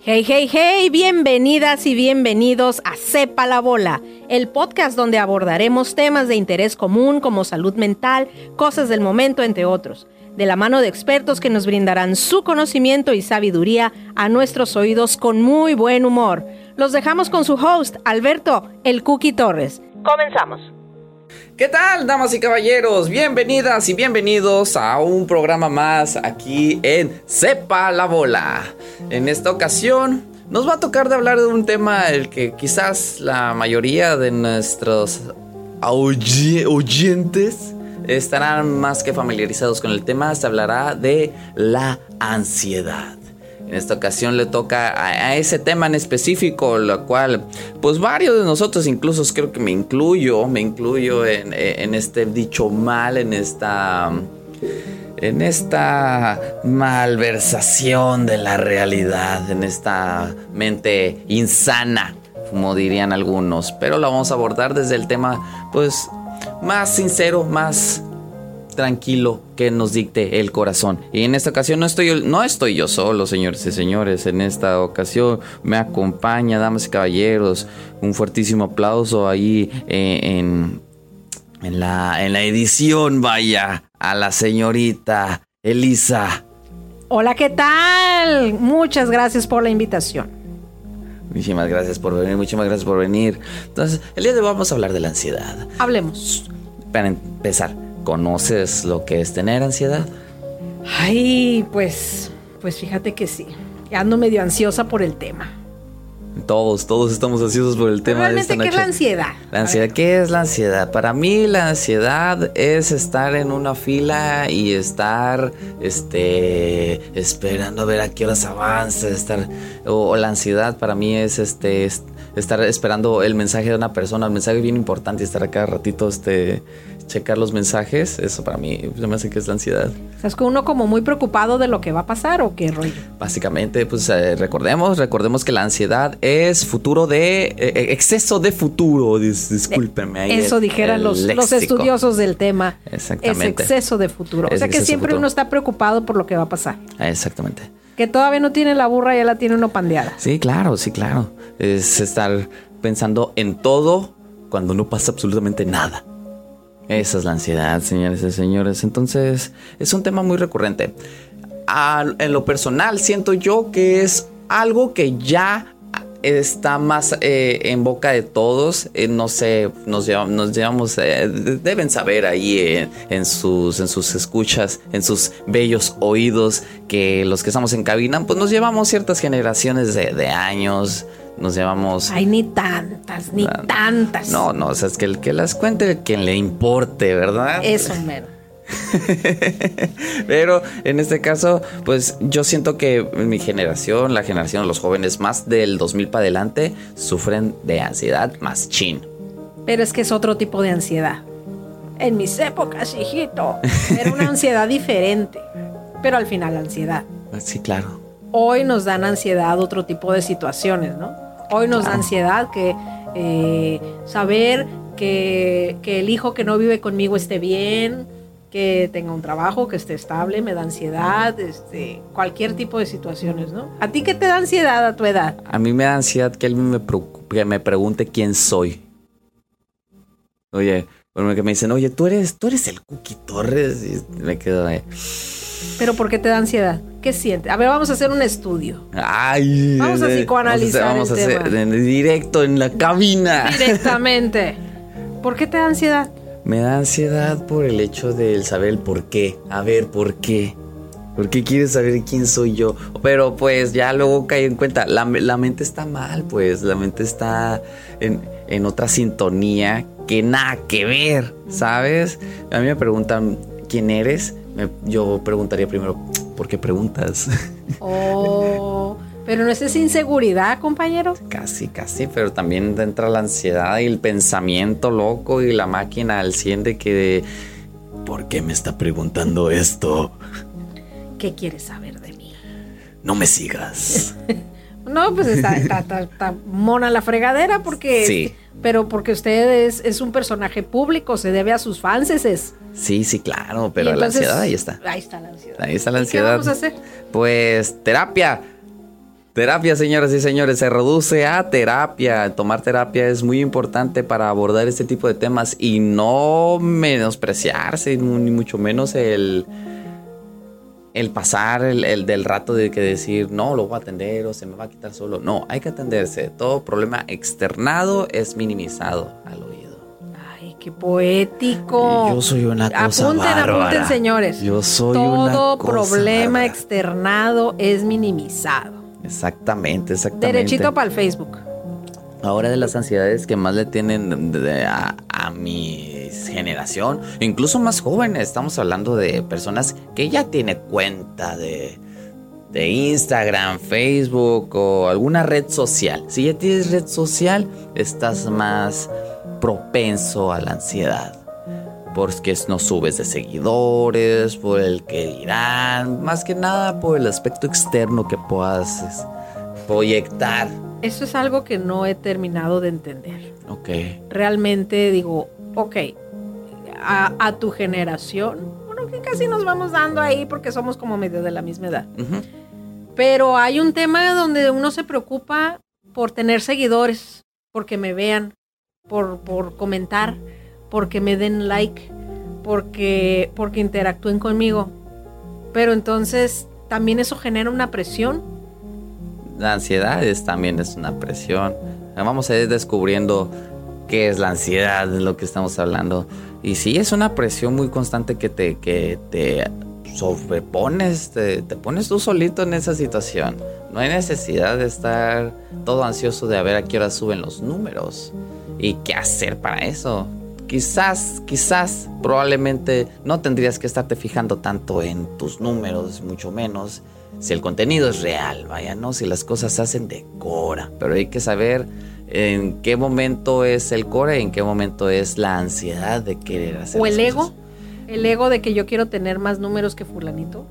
Hey, hey, hey, bienvenidas y bienvenidos a Sepa la Bola, el podcast donde abordaremos temas de interés común como salud mental, cosas del momento, entre otros, de la mano de expertos que nos brindarán su conocimiento y sabiduría a nuestros oídos con muy buen humor. Los dejamos con su host, Alberto El Cookie Torres. Comenzamos. ¿Qué tal, damas y caballeros? Bienvenidas y bienvenidos a un programa más aquí en Sepa la Bola. En esta ocasión nos va a tocar de hablar de un tema el que quizás la mayoría de nuestros oyentes estarán más que familiarizados con el tema. Se hablará de la ansiedad. En esta ocasión le toca a, ese tema en específico, lo cual, pues varios de nosotros, incluso creo que me incluyo, me incluyo en, en este dicho mal, en esta en esta malversación de la realidad, en esta mente insana, como dirían algunos. Pero lo vamos a abordar desde el tema, pues, más sincero, más tranquilo que nos dicte el corazón. Y en esta ocasión no estoy, no estoy yo solo, señores y señores. En esta ocasión me acompaña, damas y caballeros, un fuertísimo aplauso ahí eh, en, en, la, en la edición, vaya, a la señorita Elisa. Hola, ¿qué tal? Muchas gracias por la invitación. Muchísimas gracias por venir, muchísimas gracias por venir. Entonces, el día de hoy vamos a hablar de la ansiedad. Hablemos. Para empezar, ¿Conoces lo que es tener ansiedad? Ay, pues, pues fíjate que sí. Ando medio ansiosa por el tema. Todos, todos estamos ansiosos por el tema. Realmente, ¿qué es la ansiedad? La ansiedad, ¿qué es la ansiedad? Para mí la ansiedad es estar en una fila y estar, este, esperando a ver a qué horas avanza, estar, o, la ansiedad para mí es, este, estar esperando el mensaje de una persona, el mensaje bien importante estar a cada ratito, este, checar los mensajes, eso para mí se me hace que es la ansiedad. ¿Es que uno como muy preocupado de lo que va a pasar o qué rollo? Básicamente, pues eh, recordemos, recordemos que la ansiedad es futuro de, eh, eh, exceso de futuro, discúlpenme. eso dijeran los, los, estudiosos del tema. Exactamente. Es exceso de futuro. o sea que siempre uno está preocupado por lo que va a pasar. Exactamente. Que todavía no tiene la burra, ya la tiene uno pandeada. Sí, claro, sí, claro. Es estar pensando en todo cuando no pasa absolutamente nada. Esa es la ansiedad, señores y señores. Entonces, es un tema muy recurrente. en lo personal, siento yo que es algo que ya está más eh, en boca de todos. Eh, no sé, nos llevamos, nos llevamos eh, deben saber ahí en, sus, en sus escuchas, en sus bellos oídos, que los que estamos en cabina, pues nos llevamos ciertas generaciones de años nos llevamos. Ay, ni tantas, ni tantas. No, no, o sea, es que el que las cuente, quien le importe, ¿verdad? Eso, mero. Pero en este caso, pues yo siento que mi generación, la generación de los jóvenes más del 2000 para adelante, sufren de ansiedad más chin. Pero es que es otro tipo de ansiedad. En mis épocas, hijito, era una ansiedad diferente. Pero al final, ansiedad. Sí, claro. Hoy nos dan ansiedad otro tipo de situaciones, ¿no? Hoy nos da ansiedad que eh, saber que, el hijo que no vive conmigo esté bien, que tenga un trabajo, que esté estable, me da ansiedad, este, cualquier tipo de situaciones, ¿no? ¿A ti qué te da ansiedad a tu edad? A mí me da ansiedad que él me, que me pregunte quién soy. Oye, que me dicen, oye, tú eres, tú eres el Cookie Torres, y me quedo ahí. ¿Pero por qué te da ansiedad? ¿Qué sientes? A ver, vamos a hacer un estudio. Ay, vamos a psicoanalizar. Vamos a hacer, vamos a hacer directo en la cabina. Directamente. ¿Por qué te da ansiedad? Me da ansiedad por el hecho de saber el por qué. A ver, ¿por qué? ¿Por qué quieres saber quién soy yo? Pero pues ya luego caí en cuenta, la, mente está mal, pues la mente está en, en otra sintonía que nada que ver, ¿sabes? A mí me preguntan, ¿quién eres? Yo preguntaría primero, ¿por qué preguntas? Oh, pero no es esa inseguridad, compañero. Casi, casi, pero también entra la ansiedad y el pensamiento loco y la máquina al 100 de que, ¿por qué me está preguntando esto? ¿Qué quieres saber de mí? No me sigas. no, pues está, está, mona la fregadera porque... Sí. Pero porque usted es, un personaje público, se debe a sus fans. Es. Sí, sí, claro, pero la ansiedad ahí está. Ahí está la ansiedad. Ahí está la ansiedad. ¿Qué vamos a hacer? Pues terapia. Terapia, señoras y señores, se reduce a terapia. Tomar terapia es muy importante para abordar este tipo de temas y no menospreciarse, ni mucho menos el, el pasar el, del rato de que decir, no, lo voy a atender o se me va a quitar solo. No, hay que atenderse. Todo problema externado es minimizado al oído. Ay, qué poético. Yo soy una cosa Apunten, apunten, señores. Yo soy Todo una cosa problema externado es minimizado. Exactamente, exactamente. Derechito para el Facebook. Ahora de las ansiedades que más le tienen a, mi generación, incluso más jóvenes, estamos hablando de personas que ya tienen cuenta de, de Instagram, Facebook o alguna red social. Si ya tienes red social, estás más propenso a la ansiedad. Porque no subes de seguidores, por el que dirán, más que nada por el aspecto externo que puedas proyectar eso es algo que no he terminado de entender. Ok. Realmente digo, ok, a, tu generación, bueno, que casi nos vamos dando ahí porque somos como medio de la misma edad. Pero hay un tema donde uno se preocupa por tener seguidores, porque me vean, por, por comentar, porque me den like, porque, porque interactúen conmigo. Pero entonces también eso genera una presión la ansiedad es, también es una presión. Vamos a ir descubriendo qué es la ansiedad, de lo que estamos hablando. Y sí, es una presión muy constante que te, que te sobrepones, te, te, pones tú solito en esa situación. No hay necesidad de estar todo ansioso de ver a qué hora suben los números y qué hacer para eso. Quizás, quizás, probablemente no tendrías que estarte fijando tanto en tus números, mucho menos si el contenido es real, vaya, ¿no? Si las cosas se hacen de cora, pero hay que saber en qué momento es el cora y en qué momento es la ansiedad de querer hacer. O el ego, el ego de que yo quiero tener más números que fulanito.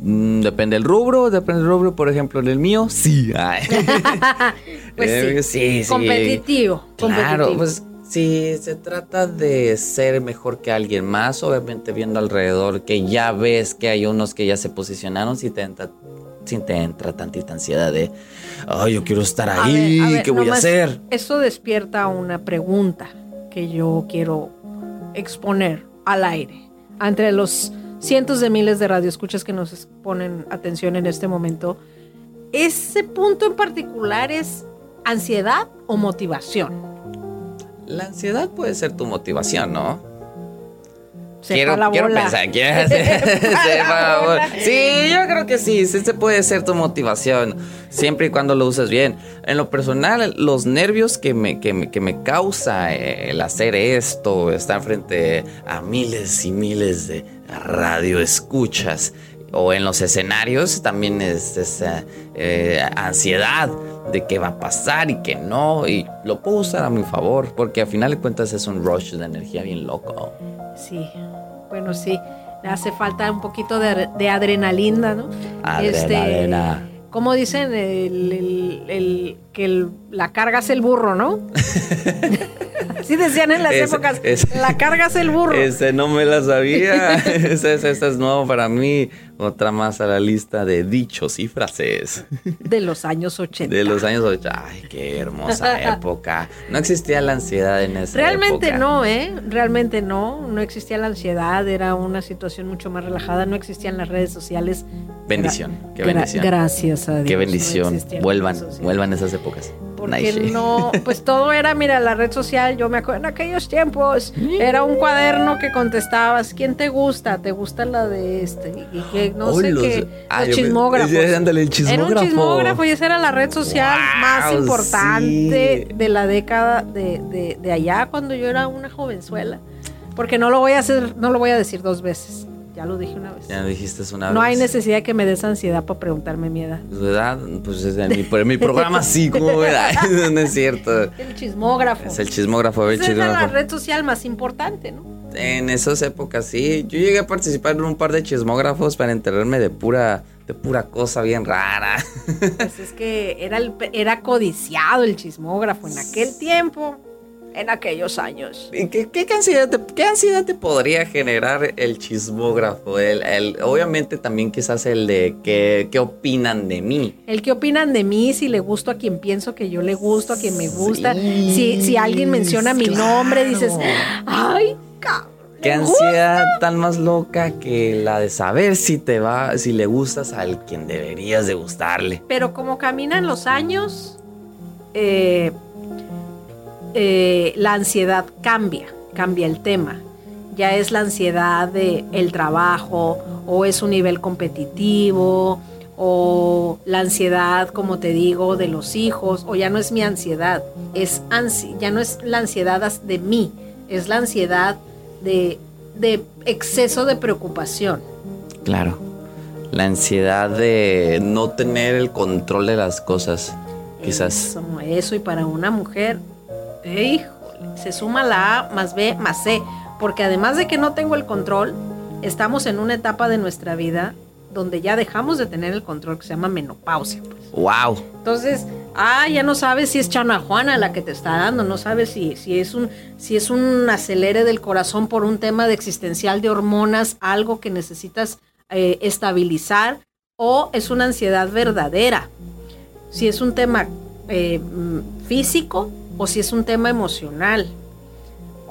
Mm, depende del rubro, depende del rubro, por ejemplo, en el mío, sí. pues eh, sí. sí, Competitivo. Claro, pues si se trata de ser mejor que alguien más, obviamente viendo alrededor que ya ves que hay unos que ya se posicionaron, si te entra, si te entra tantita ansiedad de, ay, yo quiero estar ahí, ¿qué voy a hacer? Eso despierta una pregunta que yo quiero exponer al aire. Entre los cientos de miles de radioescuchas que nos ponen atención en este momento, ¿ese punto en particular es ansiedad o motivación? La ansiedad puede ser tu motivación, ¿no? Quiero, quiero pensar, quiero Sí, yo creo que sí, sí se puede ser tu motivación, siempre y cuando lo uses bien. En lo personal, los nervios que me, que me, que me causa el hacer esto, estar frente a miles y miles de radioescuchas o en los escenarios, también es esa eh, ansiedad de qué va a pasar y qué no. Y lo puedo usar a mi favor, porque al final de cuentas es un rush de energía bien loco. Sí, bueno, sí. Le hace falta un poquito de, adrenalina, ¿no? Adrenalina. Este, como dicen, el, que la carga es el burro, ¿no? Así decían en las épocas. la carga es el burro. Ese no me la sabía. ese, ese, es nuevo para mí. Otra más a la lista de dichos y frases. De los años 80. De los años 80. Ay, qué hermosa época. No existía la ansiedad en esa Realmente época. no, ¿eh? Realmente no. No existía la ansiedad. Era una situación mucho más relajada. No existían las redes sociales. Bendición. qué bendición. gracias a Dios. Qué bendición. vuelvan, vuelvan esas épocas. Porque no, pues todo era, mira, la red social, yo me acuerdo en aquellos tiempos, era un cuaderno que contestabas, ¿quién te gusta? ¿Te gusta la de este? Y que no sé qué, ah, los chismógrafos. Era un chismógrafo y esa era la red social más importante de la década de, de allá cuando yo era una jovenzuela. Porque no lo voy a hacer, no lo voy a decir dos veces. Ya lo dije una vez. Ya lo dijiste una vez. No hay necesidad de que me des ansiedad para preguntarme mi edad. ¿Tu edad? Pues es mi, mi programa sí, como edad. no es cierto. El chismógrafo. Es el chismógrafo, el chismógrafo. La red social más importante, ¿no? En esas épocas sí. Yo llegué a participar en un par de chismógrafos para enterarme de pura de pura cosa bien rara. Pues es que era, era codiciado el chismógrafo en aquel tiempo. En aquellos años. ¿Y ¿Qué, qué, qué ansiedad te, qué ansiedad te podría generar el chismógrafo? El, el- obviamente también quizás el de qué, qué opinan de mí. El que opinan de mí, si le gusto a quien pienso que yo le gusto, a quien me gusta. Sí, si, si alguien menciona mi nombre, dices, ay, cabrón. Qué le gusta". ansiedad tan más loca que la de saber si te va, si le gustas al quien deberías de gustarle. Pero como caminan los años, eh, eh, la ansiedad cambia, cambia el tema. Ya es la ansiedad de el trabajo, o es un nivel competitivo, o la ansiedad, como te digo, de los hijos, o ya no es mi ansiedad, es ansi- ya no es la ansiedad de mí, es la ansiedad de, de exceso de preocupación. Claro. La ansiedad de no tener el control de las cosas. Quizás. Eso, eso, y para una mujer, híjole, se suma la A más B más C, porque además de que no tengo el control, estamos en una etapa de nuestra vida donde ya dejamos de tener el control que se llama menopausia. pues. ¡Wow! Entonces, ah, ya no sabes si es Chana Juana la que te está dando, no sabes si, si, es un, si es un acelere del corazón por un tema de existencial de hormonas, algo que necesitas eh, estabilizar, o es una ansiedad verdadera. Si es un tema eh, mm, físico o si es un tema emocional.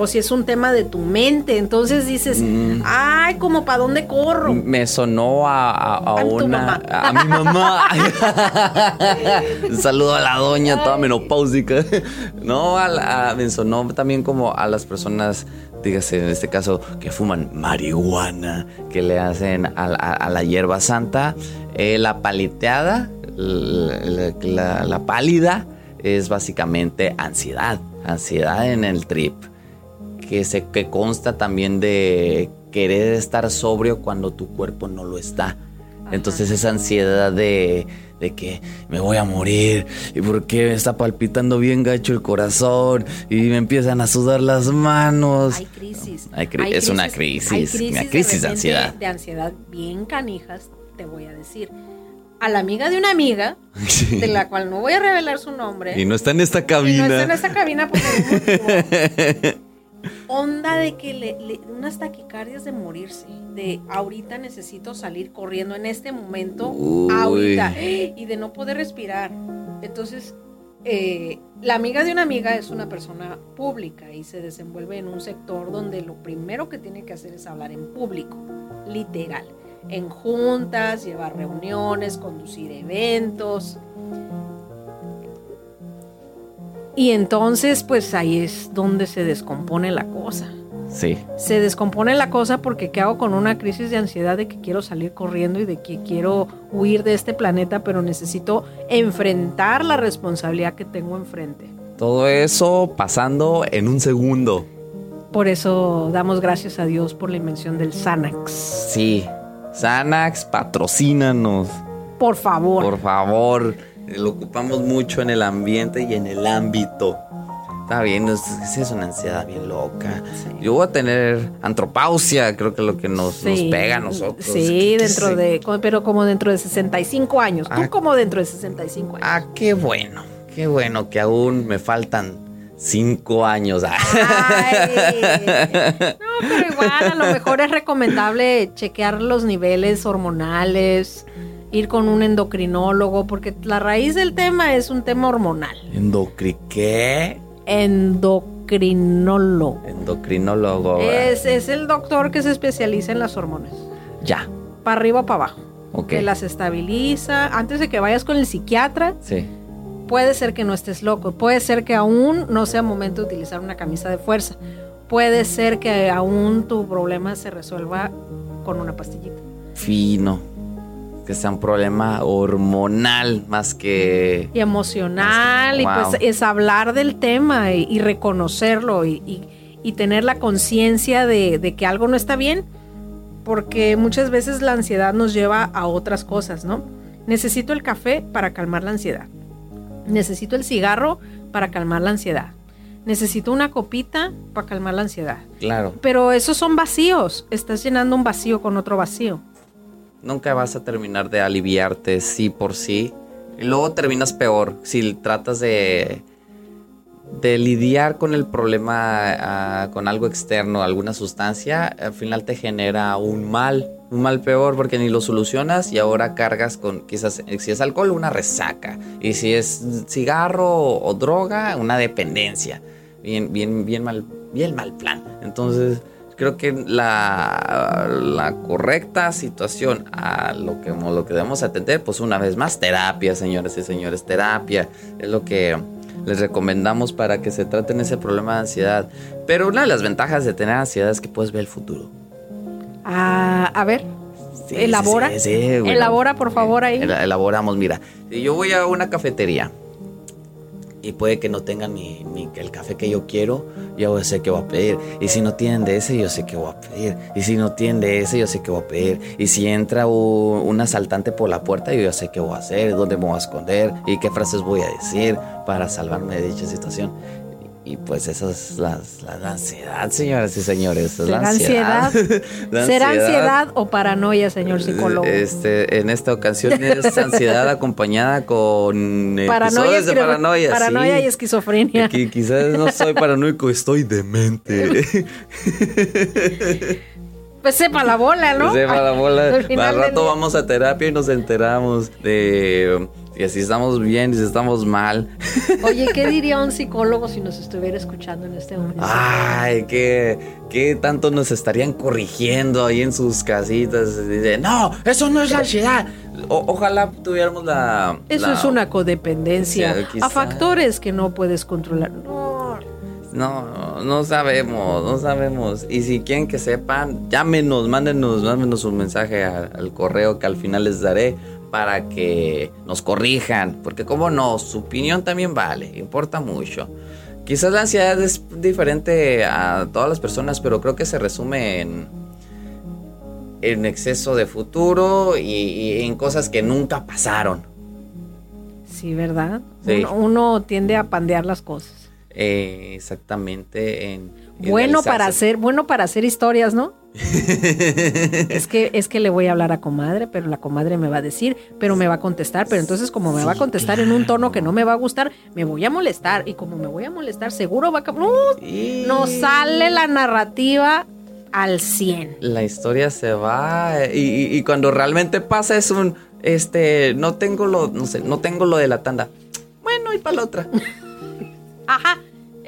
O si es un tema de tu mente. Entonces dices, Mm. ay, como para dónde corro. Me sonó a, a- a A tu una. A mi mamá. Saludo a la doña, toda menopáusica. No, la- me sonó también como a las personas, dígase en este caso, que fuman marihuana, que le hacen a, la- hierba santa. Eh, la paliteada, la, la- la- la pálida, es básicamente ansiedad. Ansiedad en el trip que se que consta también de querer estar sobrio cuando tu cuerpo no lo está. Entonces esa ansiedad de, de que me voy a morir y por qué me está palpitando bien gacho el corazón y me empiezan a sudar las manos. Hay crisis. Hay cri- es una crisis, hay una crisis de ansiedad. De ansiedad bien canijas, te voy a decir. A la amiga de una amiga, Sí. de la cual no voy a revelar su nombre. Y no está en esta y cabina. no está en esta cabina por ningún. Onda de que le, le- unas taquicardias de morirse. De ahorita necesito salir corriendo en este momento. Uy. Ahorita. Y de no poder respirar. Entonces, eh, la amiga de una amiga es una persona pública y se desenvuelve en un sector donde lo primero que tiene que hacer es hablar en público, literal, en juntas, llevar reuniones, conducir eventos. Y entonces, pues ahí es donde se descompone la cosa. Sí. Se descompone la cosa porque ¿qué hago con una crisis de ansiedad de que quiero salir corriendo y de que quiero huir de este planeta, pero necesito enfrentar la responsabilidad que tengo enfrente? Todo eso pasando en un segundo. Por eso damos gracias a Dios por la invención del Xanax. Sí. Xanax, patrocínanos. Por favor. Por favor, lo ocupamos mucho en el ambiente y en el ámbito. Está bien, es, es una ansiedad bien loca. Sí. Yo voy a tener antropausia, creo que es lo que nos, pega a nosotros. Sí, ¿Qué- qué dentro sé? de, pero como dentro de 65 años. Tú Ah. como dentro de 65 años. Ah, qué bueno, qué bueno que aún me faltan cinco años. Ah. Ay. No, pero igual a lo mejor es recomendable chequear los niveles hormonales, ir con un endocrinólogo, porque la raíz del tema es un tema hormonal. Endocri, ¿qué? Endocrinólogo. Endocrinólogo. Es, es el doctor que se especializa en las hormonas. Ya, Para arriba o para abajo. ok. Que las estabiliza. Antes de que vayas con el psiquiatra, Sí. Puede ser que no estés loco. Puede ser que aún no sea momento de utilizar una camisa de fuerza. Puede ser que aún tu problema se resuelva con una pastillita. Fino. Que sea un problema hormonal más que. Y emocional. Y Wow. pues es hablar del tema y, y reconocerlo y, y- y tener la conciencia de, de que algo no está bien. Porque muchas veces la ansiedad nos lleva a otras cosas, ¿no? Necesito el café para calmar la ansiedad. Necesito el cigarro para calmar la ansiedad. Necesito una copita para calmar la ansiedad. Claro. Pero esos son vacíos. Estás llenando un vacío con otro vacío. Nunca vas a terminar de aliviarte sí por sí. Y luego terminas peor si tratas de, de lidiar con el problema ah, con algo externo, alguna sustancia, al final te genera un mal, un mal peor porque ni lo solucionas y ahora cargas con quizás si es alcohol una resaca y si es cigarro o, droga una dependencia. Bien bien bien mal bien mal plan. Entonces, creo que la, la, correcta situación a lo que, lo que debemos atender, pues una vez más, terapia, señores y señores, terapia. Es lo que les recomendamos para que se traten ese problema de ansiedad. Pero una de las ventajas de tener ansiedad es que puedes ver el futuro. Ah, a ver. elabora. elabora, por favor, ahí. Elaboramos, mira. Si yo voy a una cafetería y puede que no tengan ni, ni, el café que yo quiero, yo sé que voy a pedir. Y si no tienen de ese, yo sé que voy a pedir. Y si no tienen de ese, yo sé que voy a pedir. Y si entra un, asaltante por la puerta, yo ya sé qué voy a hacer, dónde me voy a esconder y qué frases voy a decir para salvarme de dicha situación. Y pues esa es la, ansiedad, señoras y señores. la ansiedad. ¿Será ansiedad o paranoia, señor psicólogo? Este, en esta ocasión es ansiedad acompañada con paranoia, de paranoia. Paranoia y esquizofrenia. quizás no soy paranoico, estoy demente. Pues sepa la bola, ¿no? sepa la bola. Al rato vamos a terapia y nos enteramos de y si estamos bien y si estamos mal. Oye, ¿qué diría un psicólogo si nos estuviera escuchando en este momento? Ay, ¿qué, qué tanto nos estarían corrigiendo ahí en sus casitas? Dice, no, eso no es la ansiedad. ojalá tuviéramos la... Eso es una codependencia a factores que no puedes controlar. No. No, no sabemos, no sabemos. Y si quieren que sepan, llámenos, mándenos, mándenos un mensaje al correo que al final les daré para que nos corrijan, porque como no, su opinión también vale, importa mucho. Quizás la ansiedad es diferente a todas las personas, pero creo que se resume en, en exceso de futuro y, en cosas que nunca pasaron. Sí, ¿verdad? Uno, tiende a pandear las cosas. Eh, exactamente. En, bueno para hacer, bueno para hacer historias, ¿no? es que es que le voy a hablar a comadre, pero la comadre me va a decir, pero me va a contestar, pero entonces como me va a contestar en un tono que no me va a gustar, me voy a molestar y como me voy a molestar, seguro va a no, no sale la narrativa al 100. La historia se va y, y, cuando realmente pasa es un este no tengo lo no sé, no tengo lo de la tanda. Bueno, y para la otra. Ajá.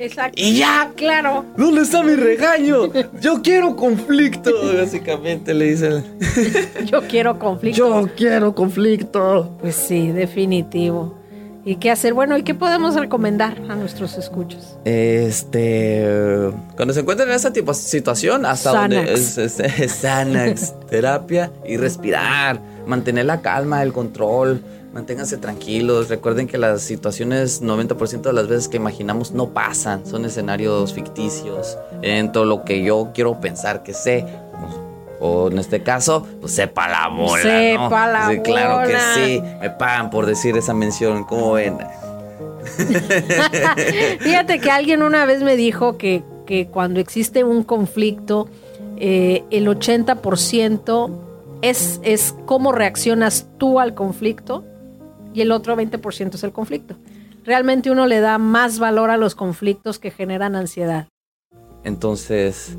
Exacto. Y ya, claro. ¿Dónde está mi regaño? Yo quiero conflicto, básicamente le dicen. Yo quiero conflicto. Yo quiero conflicto. Pues sí, definitivo. ¿Y qué hacer? Bueno, ¿y qué podemos recomendar a nuestros escuchos? Este, cuando se encuentran en esa tipo situación, hasta donde es, es, terapia y respirar, mantener la calma, el control Manténganse tranquilos, recuerden que las situaciones 90% de las veces que imaginamos no pasan, son escenarios ficticios, en todo lo que yo quiero pensar que sé, o en este caso, pues sepa la bola. Sepa la sí, Claro que sí, me pagan por decir esa mención, ¿cómo ven? Fíjate que alguien una vez me dijo que, que cuando existe un conflicto, eh, el 80% es, es cómo reaccionas tú al conflicto y el otro 20% es el conflicto. Realmente uno le da más valor a los conflictos que generan ansiedad. Entonces,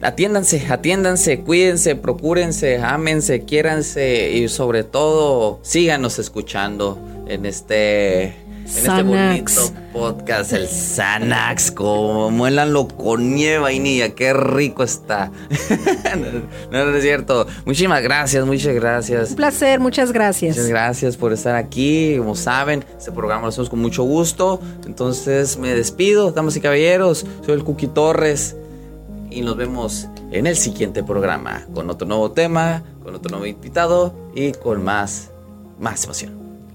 atiéndanse, atiéndanse, cuídense, procúrense, ámense, quiéranse y sobre todo síganos escuchando en este en este bonito podcast, el Xanax, como muélanlo con nieve y niña, qué rico está. no, no, es cierto. Muchísimas gracias, muchas gracias. Un placer, muchas gracias. Muchas gracias por estar aquí. Como saben, este programa lo hacemos con mucho gusto. Entonces me despido, damas y caballeros. Soy el Cookie Torres y nos vemos en el siguiente programa con otro nuevo tema, con otro nuevo invitado y con más, más emoción.